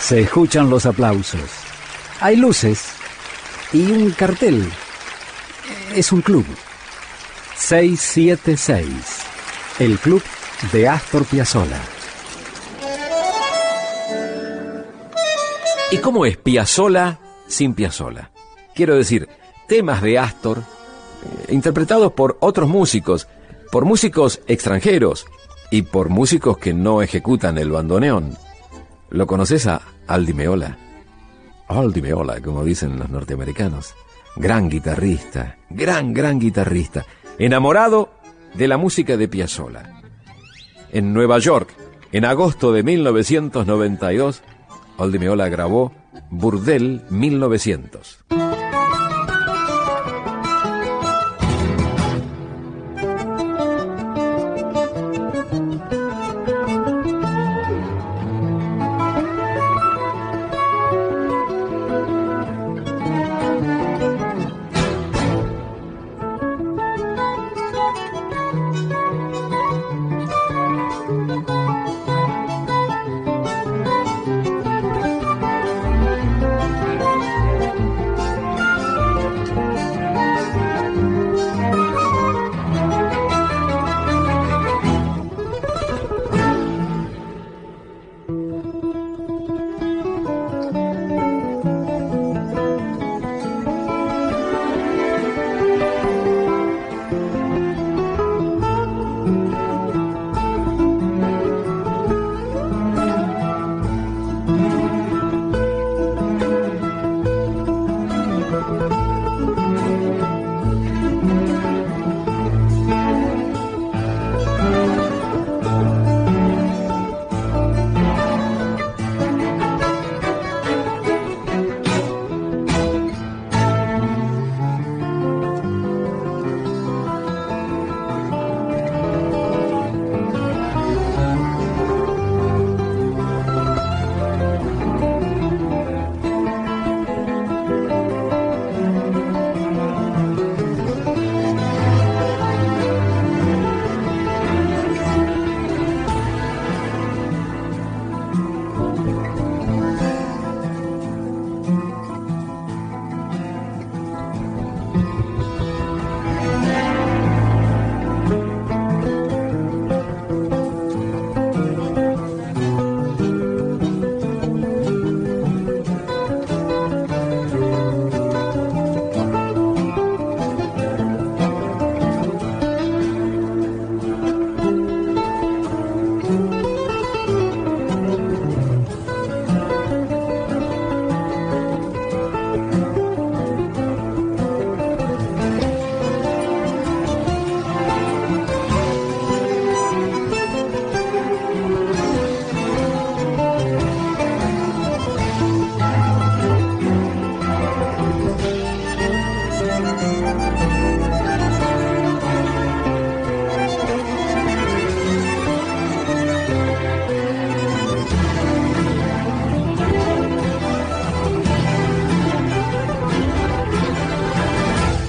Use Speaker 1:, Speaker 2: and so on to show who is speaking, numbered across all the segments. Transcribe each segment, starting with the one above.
Speaker 1: Se escuchan los aplausos. Hay luces y un cartel. Es un club. 676. El club de Astor Piazzolla.
Speaker 2: ¿Y cómo es Piazzolla sin Piazzolla? Quiero decir, temas de Astor eh, interpretados por otros músicos, por músicos extranjeros y por músicos que no ejecutan el bandoneón. ¿Lo conoces a Aldi Meola? Aldi Meola, como dicen los norteamericanos. Gran guitarrista, gran, gran guitarrista. Enamorado de la música de Piazzolla. En Nueva York, en agosto de 1992, Aldi Meola grabó Burdel 1900.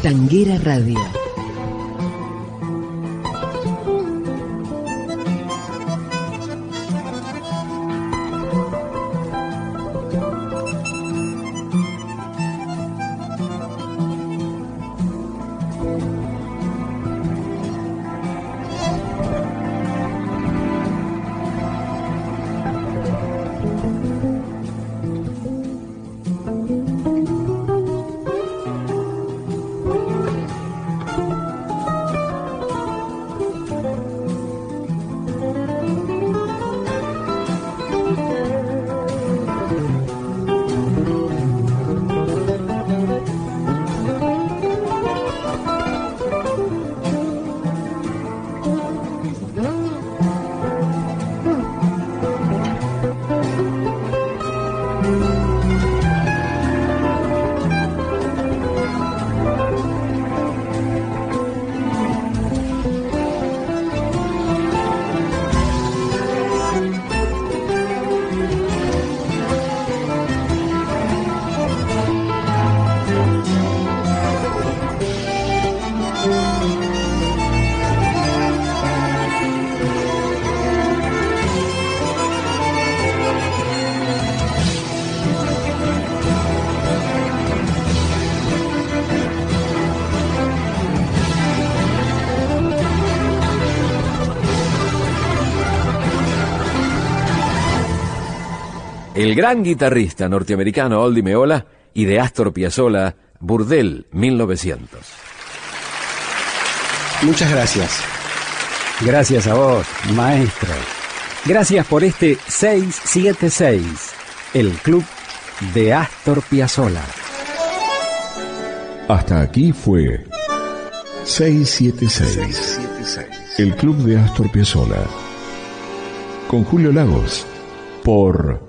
Speaker 3: Tanguera Radio
Speaker 2: el gran guitarrista norteamericano Oldie Meola y de Astor Piazzolla, Burdel 1900.
Speaker 4: Muchas gracias.
Speaker 1: Gracias a vos, maestro. Gracias por este 676, el club de Astor Piazzolla.
Speaker 5: Hasta aquí fue 676, el club de Astor Piazzolla. Con Julio Lagos, por